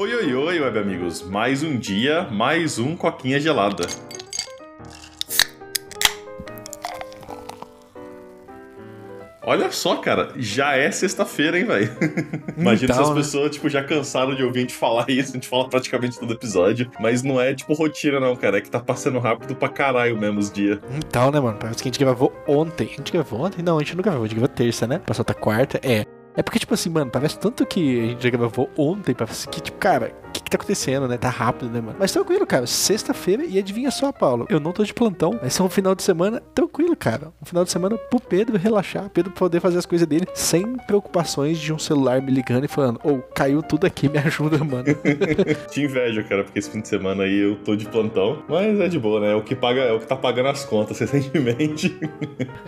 Oi, oi, oi, web amigos. Mais um dia, mais um coquinha gelada. Olha só, cara, já é sexta-feira, hein, velho? Imagina Então, se as né? pessoas, tipo, já cansaram de ouvir a gente falar isso, a gente fala praticamente todo episódio. Mas não é, tipo, rotina, não, cara. É que tá passando rápido pra caralho mesmo os dias. Então, né, mano? Parece que a gente gravou ontem. A gente gravou ontem? Não, a gente não gravou. A gente gravou terça, né? Passou até quarta. É. É porque, tipo assim, mano, parece tanto que a gente já gravou ontem, parece que, tipo, cara, que, tá acontecendo, né? Tá rápido, né, mano? Mas tranquilo, cara. Sexta-feira e adivinha só, Paulo. Eu não tô de plantão. Vai ser um final de semana tranquilo, cara. Um final de semana pro Pedro relaxar, Pedro poder fazer as coisas dele sem preocupações de um celular me ligando e falando, ô, caiu tudo aqui, me ajuda, mano. Te invejo, cara, porque esse fim de semana aí eu tô de plantão. Mas é de boa, né? É o que, paga, é o que tá pagando as contas recentemente.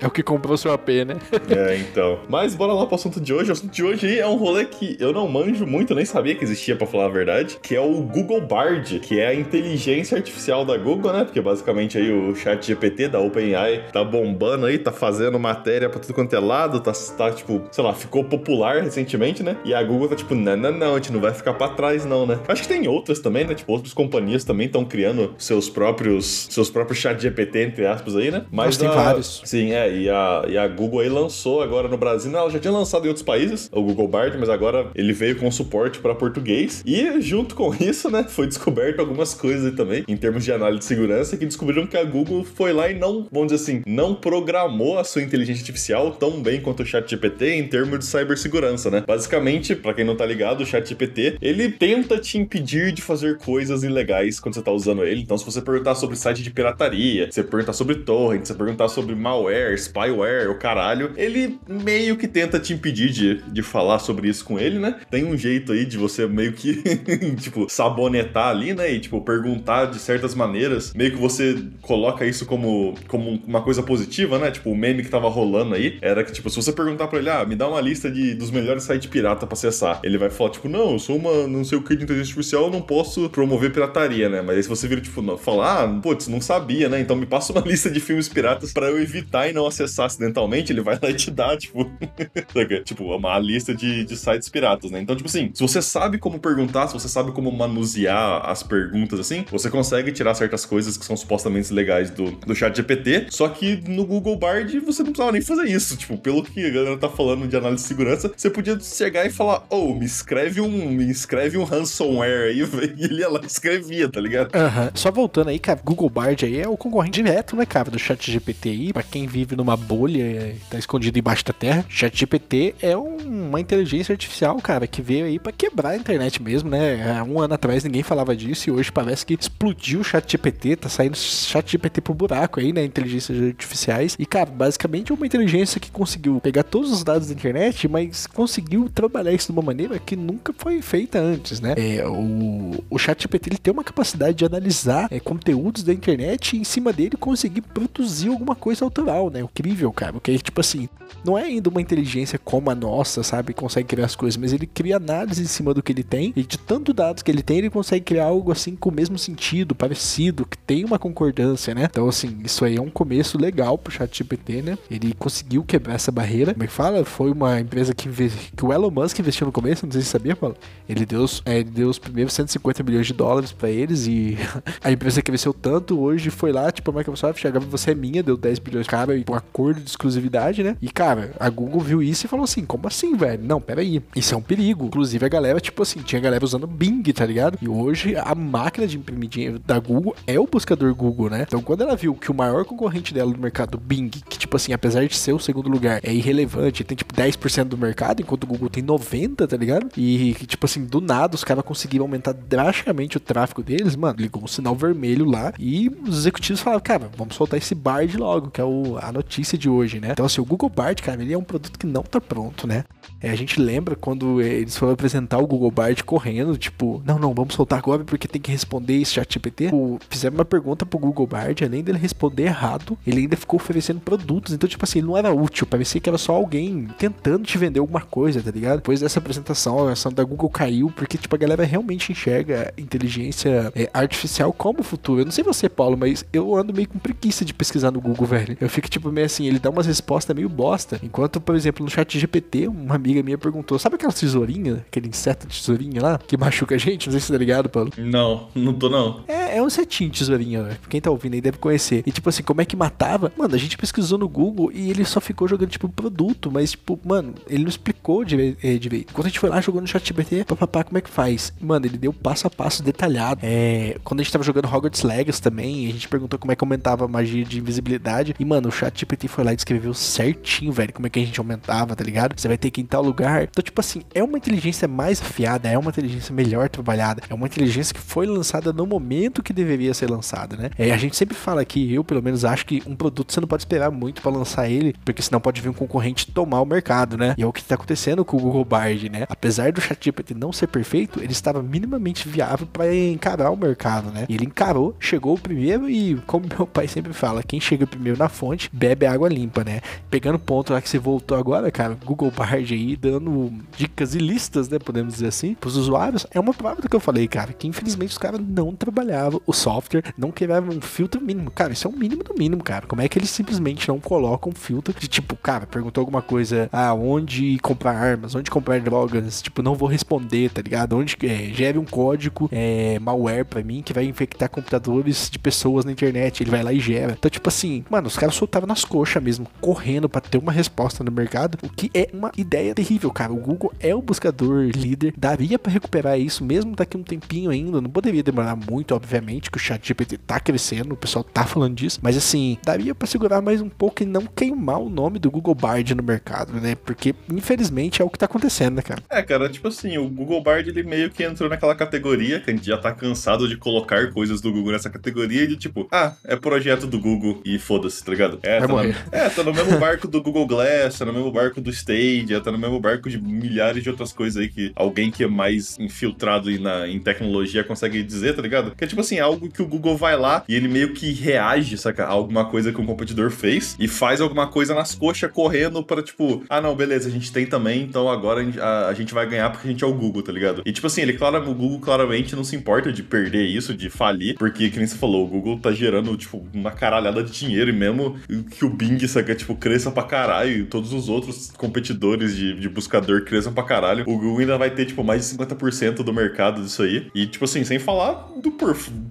é o que comprou seu AP, né? é, então. Mas bora lá pro assunto de hoje. O assunto de hoje aí é um rolê que eu não manjo muito, nem sabia que existia, pra falar a verdade, que é o Google Bard, que é a inteligência artificial da Google, né? Porque basicamente aí o chat GPT da OpenAI tá bombando aí, tá fazendo matéria pra tudo quanto é lado, tá, tá tipo, sei lá, ficou popular recentemente, né? E a Google tá tipo, não, não, não, a gente não vai ficar pra trás não, né? Acho que tem outras também, né? Tipo, outras companhias também estão criando seus próprios seus próprios chat GPT, entre aspas aí, né? Mas tem a- vários. Sim, é, e a, e a Google aí lançou agora no Brasil, né, ela já tinha lançado em outros países, o Google Bard, mas agora ele veio com suporte para português. E junto com isso, né, foi descoberto algumas coisas também, em termos de análise de segurança, que descobriram que a Google foi lá e não, vamos dizer assim, não programou a sua inteligência artificial tão bem quanto o ChatGPT em termos de cibersegurança, né? Basicamente, para quem não tá ligado, o ChatGPT, ele tenta te impedir de fazer coisas ilegais quando você tá usando ele. Então, se você perguntar sobre site de pirataria, se você perguntar sobre torrent, se você perguntar sobre malware, spyware, o caralho, ele meio que tenta te impedir de, de falar sobre isso com ele, né? Tem um jeito aí de você meio que, tipo, sabonetar ali, né? E, tipo, perguntar de certas maneiras. Meio que você coloca isso como, como uma coisa positiva, né? Tipo, o meme que tava rolando aí era que, tipo, se você perguntar pra ele, ah, me dá uma lista de, dos melhores sites pirata pra acessar, ele vai falar, tipo, não, eu sou uma não sei o que de inteligência artificial, eu não posso promover pirataria, né? Mas aí se você vira, tipo, não, falar, ah, putz, não sabia, né? Então me passa uma lista de filmes piratas pra eu evitar e não acessar acidentalmente, ele vai lá e te dá, tipo, tipo, uma lista de, de sites piratas, né? Então, tipo assim, se você sabe como perguntar, se você sabe como manusear as perguntas, assim, você consegue tirar certas coisas que são supostamente legais do, do chat GPT, só que no Google Bard você não precisava nem fazer isso, tipo, pelo que a galera tá falando de análise de segurança, você podia chegar e falar, oh, me escreve um, me escreve um ransomware aí, e ele ia lá escrevia, tá ligado? Aham. Só voltando aí, cara, Google Bard aí é o concorrente direto, né, cara, do chat GPT aí. Pra quem vive numa bolha e tá escondido embaixo da terra, chat GPT é um- uma inteligência artificial, cara, que veio aí pra quebrar a internet mesmo, né? Um ano atrás ninguém falava disso e hoje parece que explodiu o chat GPT, tá saindo chat GPT pro buraco aí, né? Inteligências artificiais. E, cara, basicamente é uma inteligência que conseguiu pegar todos os dados da internet, mas conseguiu trabalhar isso de uma maneira que nunca foi feita antes, né? É, o, o chat GPT ele tem uma capacidade de analisar é, conteúdos da internet e em cima dele conseguir produzir alguma coisa autoral, né? Incrível, cara. Porque, tipo assim, não é ainda uma inteligência como a nossa, sabe? Consegue criar as coisas, mas ele cria análise em cima do que ele tem e de tanto dados que ele tem, ele consegue criar algo assim com o mesmo sentido, parecido, que tem uma concordância, né? Então, assim, isso aí é um começo legal pro ChatGPT, né? Ele conseguiu quebrar essa barreira. Como é que fala? Foi uma empresa que, que o Elon Musk investiu no começo, não sei se sabia, Paulo. Ele deu, é, ele deu os primeiros 150 milhões de dólares pra eles e a empresa cresceu tanto, hoje foi lá, tipo, a Microsoft, agora você é minha, deu 10 bilhões, cara, e um acordo de exclusividade, né? E, cara, a Google viu isso e falou assim, como assim, velho? Não, peraí, isso é um perigo. Inclusive, a galera, tipo assim, tinha galera usando Bing, tá ligado? E hoje, a máquina de imprimir dinheiro da Google é o buscador Google, né? Então, quando ela viu que o maior concorrente dela no mercado, Bing, que, tipo assim, apesar de ser o segundo lugar, é irrelevante, tem, tipo, 10% do mercado, enquanto o Google tem 90%, tá ligado? E, que, tipo assim, do nada, os caras conseguiram aumentar drasticamente o tráfego deles, mano, ligou um sinal vermelho lá e os executivos falaram, cara, vamos soltar esse Bard logo, que é o, a notícia de hoje, né? Então, assim, o Google Bard, cara, ele é um produto que não tá pronto, né? É, a gente lembra quando eles foram apresentar o Google Bard correndo, tipo, não, não, vamos soltar agora porque tem que responder esse chat GPT. Fizeram uma pergunta pro Google Bard, além dele responder errado, ele ainda ficou oferecendo produtos. Então, tipo assim, não era útil, parecia que era só alguém tentando te vender alguma coisa, tá ligado? Depois dessa apresentação, a ação da Google caiu, porque, tipo, a galera realmente enxerga inteligência eh, artificial como futuro. Eu não sei você, Paulo, mas eu ando meio com preguiça de pesquisar no Google, velho. Eu fico, tipo, meio assim, ele dá umas respostas meio bosta. Enquanto, por exemplo, no chat GPT, uma amiga minha perguntou: sabe aquela tesourinha, aquele inseto de tesourinha lá, que machuca a gente? Não sei se você tá ligado, Paulo. Não, não tô não. É, é um setinho tesourinho, né? Quem tá ouvindo aí deve conhecer. E tipo assim, como é que matava? Mano, a gente pesquisou no Google e ele só ficou jogando, tipo, produto, mas, tipo, mano, ele não explicou de, de vez. Quando a gente foi lá jogando no ChatGPT, papapá, como é que faz? Mano, ele deu passo a passo detalhado. É, quando a gente tava jogando Hogwarts Legacy também, a gente perguntou como é que aumentava a magia de invisibilidade. E, mano, o ChatGPT foi lá e descreveu certinho, velho, como é que a gente aumentava, tá ligado? Você vai ter que ir em tal lugar. Então, tipo assim, é uma inteligência mais afiada, é uma inteligência melhor trabalhada, é uma inteligência que foi lançada no momento que deveria ser lançada, né? É, a gente sempre fala aqui, eu pelo menos acho que um produto você não pode esperar muito para lançar ele, porque senão pode vir um concorrente tomar o mercado, né? E é o que tá acontecendo com o Google Bard, né? Apesar do ChatGPT não ser perfeito, ele estava minimamente viável para encarar o mercado, né? E ele encarou, chegou primeiro e, como meu pai sempre fala, quem chega primeiro na fonte bebe água limpa, né? Pegando o ponto lá que você voltou agora, cara, Google Bard aí dando dicas e listas, né? Podemos dizer assim, pros usuários, é uma do que eu falei, cara, que infelizmente os caras não trabalhavam o software, não criavam um filtro mínimo. Cara, isso é o mínimo do mínimo, cara. Como é que eles simplesmente não colocam um filtro de tipo, cara, perguntou alguma coisa, ah, onde comprar armas, onde comprar drogas, tipo, não vou responder, tá ligado? Onde é, gere um código é, malware pra mim que vai infectar computadores de pessoas na internet, ele vai lá e gera. Então, tipo assim, mano, os caras soltavam nas coxas mesmo, correndo para ter uma resposta no mercado, o que é uma ideia terrível, cara. O Google é o buscador líder, daria para recuperar isso mesmo daqui um tempinho ainda, não poderia demorar muito, obviamente, que o chat GPT tá crescendo, o pessoal tá falando disso, mas assim, daria para segurar mais um pouco e não queimar o nome do Google Bard no mercado, né? Porque infelizmente é o que tá acontecendo, né, cara? É, cara, tipo assim, o Google Bard ele meio que entrou naquela categoria que a gente já tá cansado de colocar coisas do Google nessa categoria de tipo, ah, é projeto do Google e foda-se, tá ligado? É, tá, na, é, tá no mesmo barco do Google Glass, tá no mesmo barco do Stadia, tá no mesmo barco de milhares de outras coisas aí que alguém que é mais infiltrado na, em tecnologia consegue dizer, tá ligado? Que é tipo assim, algo que o Google vai lá e ele meio que reage, saca? A alguma coisa que um competidor fez e faz alguma coisa nas coxas correndo para tipo, ah não, beleza, a gente tem também, então agora a gente, a, a gente vai ganhar porque a gente é o Google, tá ligado? E tipo assim, ele, claro, o Google claramente não se importa de perder isso, de falir, porque, que nem você falou, o Google tá gerando, tipo, uma caralhada de dinheiro e mesmo que o Bing, saca, tipo, cresça pra caralho e todos os outros competidores de, de buscador cresçam pra caralho, o Google ainda vai ter, tipo, mais de 50% do mercado disso aí. E, tipo assim, sem falar do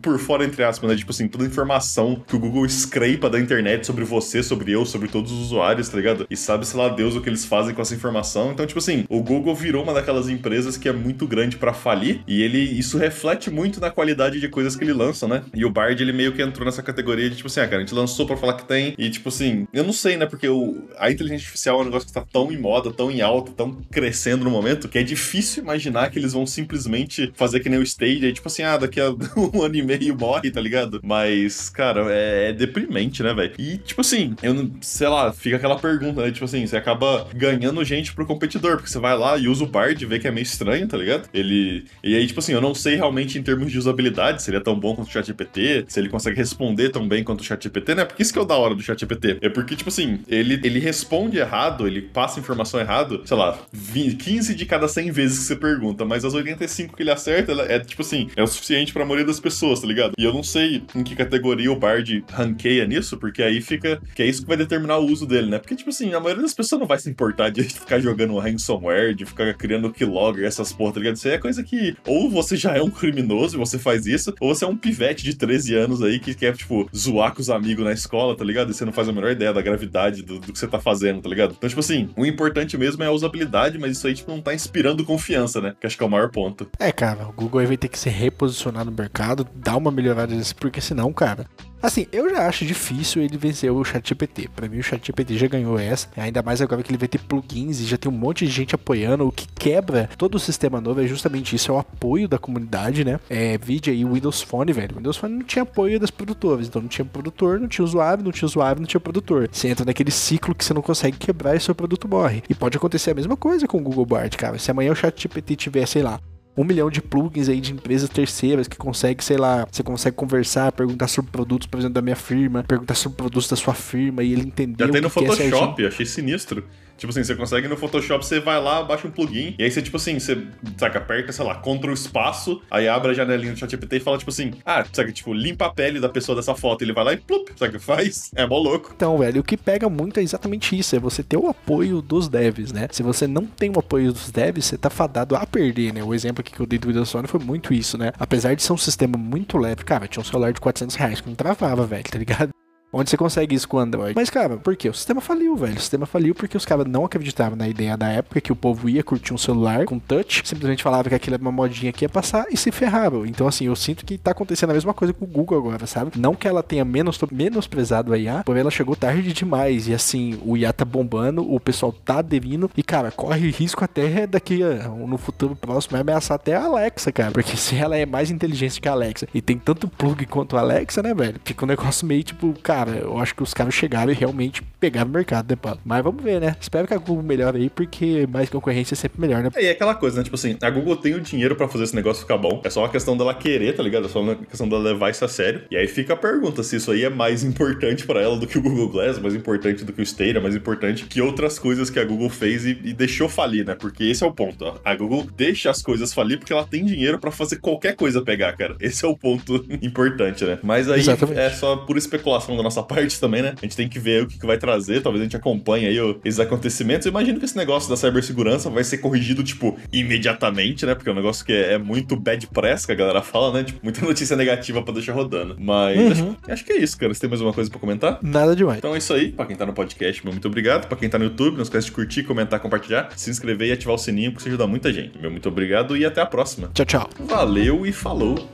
por, fora, entre aspas, né? Tipo assim, toda a informação que o Google scrape da internet sobre você, sobre eu, sobre todos os usuários, tá ligado? E sabe, sei lá, Deus, o que eles fazem com essa informação. Então, tipo assim, o Google virou uma daquelas empresas que é muito grande para falir e ele isso reflete muito na qualidade de coisas que ele lança, né? E o Bard, ele meio que entrou nessa categoria de, tipo assim, ah, cara, a gente lançou pra falar que tem e, tipo assim, eu não sei, né? Porque o, a inteligência artificial é um negócio que tá tão em moda, tão em alta, tão crescendo no momento, que é difícil imaginar que eles vão simplesmente fazer que nem o Stage, aí, tipo assim, ah, daqui a um ano e meio morre, tá ligado? Mas, cara, é, é deprimente, né, velho? E, tipo assim, eu não, sei lá, fica aquela pergunta, né? Tipo assim, você acaba ganhando gente pro competidor, porque você vai lá e usa o Bard e vê que é meio estranho, tá ligado? Ele. E aí, tipo assim, eu não sei realmente em termos de usabilidade, seria tão bom quanto o ChatGPT, se ele consegue responder tão bem quanto o ChatGPT, né? Porque isso que é o da hora do ChatGPT. É porque, tipo assim, ele, ele responde errado, ele passa informação errado, sei lá, 20, 15 de cada 100 vezes que você pergunta, mas as 85 que ele acerta, é tipo assim, é o suficiente pra maioria das pessoas, tá ligado? E eu não sei em que categoria o Bard ranqueia nisso, porque aí fica. que é isso que vai determinar o uso dele, né? Porque, tipo assim, a maioria das pessoas não vai se importar de ficar jogando ransomware, de ficar criando keylogger, essas porra, tá ligado? Isso aí é coisa que ou você já é um criminoso e você faz isso, ou você é um pivete de 13 anos aí que quer, tipo, zoar com os amigos na escola, tá ligado? E você não faz a menor ideia da gravidade do, do que você tá fazendo, tá ligado? Então, tipo assim, o importante mesmo é a usabilidade, mas isso aí, tipo, não tá inspirando confiança, né? Que acho que é o maior ponto. É, cara, o Google vai ter que se reposicionar no mercado, dar uma melhorada nisso, porque senão, cara, Assim, eu já acho difícil ele vencer o ChatGPT. Para mim, o ChatGPT já ganhou essa. Ainda mais agora que ele vai ter plugins e já tem um monte de gente apoiando. O que quebra todo o sistema novo é justamente isso: é o apoio da comunidade, né? É, vídeo aí, o Windows Phone, velho. O Windows Phone não tinha apoio das produtoras. Então não tinha produtor, não tinha usuário, não tinha usuário, não tinha produtor. Você entra naquele ciclo que você não consegue quebrar e seu produto morre. E pode acontecer a mesma coisa com o Google Bard, cara. Se amanhã o ChatGPT tiver, sei lá, um milhão de plugins aí de empresas terceiras que consegue, sei lá, você consegue conversar, perguntar sobre produtos, por exemplo, da minha firma, perguntar sobre produtos da sua firma e ele entender Já tem no Photoshop, achei sinistro. Tipo assim, você consegue no Photoshop, você vai lá, baixa um plugin, e aí você, tipo assim, você, saca, aperta, sei lá, Ctrl espaço, aí abre a janelinha do ChatGPT e fala, tipo assim, ah, saca, tipo, limpa a pele da pessoa dessa foto. Ele vai lá e plup, saca, faz. É mó louco. Então, velho, o que pega muito é exatamente isso, é você ter o apoio dos devs, né? Se você não tem o apoio dos devs, você tá fadado a perder, né? O exemplo aqui que eu dei do Windows Phone foi muito isso, né? Apesar de ser um sistema muito leve, cara, tinha um celular de 400 reais que não travava, velho, tá ligado? Onde você consegue isso com Android? Mas, cara, por quê? O sistema faliu, velho. O sistema faliu porque os caras não acreditavam na ideia da época que o povo ia curtir um celular com touch, simplesmente falava que aquilo era uma modinha que ia passar e se ferravam. Então, assim, eu sinto que tá acontecendo a mesma coisa com o Google agora, sabe? Não que ela tenha menos, menosprezado a IA, porém ela chegou tarde demais. E, assim, o IA tá bombando, o pessoal tá aderindo e, cara, corre risco até daqui no futuro próximo ameaçar até a Alexa, cara. Porque se ela é mais inteligente que a Alexa e tem tanto plug quanto a Alexa, né, velho? Fica um negócio meio tipo, cara cara, eu acho que os caras chegaram e realmente pegaram o mercado, né, Paulo? Mas vamos ver, né? Espero que a Google melhore aí, porque mais concorrência é sempre melhor, né? É, e é aquela coisa, né? Tipo assim, a Google tem o dinheiro para fazer esse negócio ficar bom. É só uma questão dela querer, tá ligado? É só uma questão dela levar isso a sério. E aí fica a pergunta se isso aí é mais importante para ela do que o Google Glass, mais importante do que o Stadia, mais importante que outras coisas que a Google fez e, e deixou falir, né? Porque esse é o ponto. Ó. A Google deixa as coisas falir porque ela tem dinheiro para fazer qualquer coisa pegar, cara. Esse é o ponto importante, né? Mas aí Exatamente. é só por especulação da nossa parte também, né? A gente tem que ver o que vai trazer, talvez a gente acompanhe aí esses acontecimentos. Eu imagino que esse negócio da cibersegurança vai ser corrigido, tipo, imediatamente, né? Porque é um negócio que é, é muito bad press, que a galera fala, né? Tipo, muita notícia negativa pra deixar rodando. Mas uhum. acho, acho, que é isso, cara. Você tem mais alguma coisa pra comentar? Nada demais. Então é isso aí. Pra quem tá no podcast, meu muito obrigado. Pra quem tá no YouTube, não esquece de curtir, comentar, compartilhar, se inscrever e ativar o sininho, porque isso ajuda muita gente. Meu muito obrigado e até a próxima. Tchau, tchau. Valeu e falou.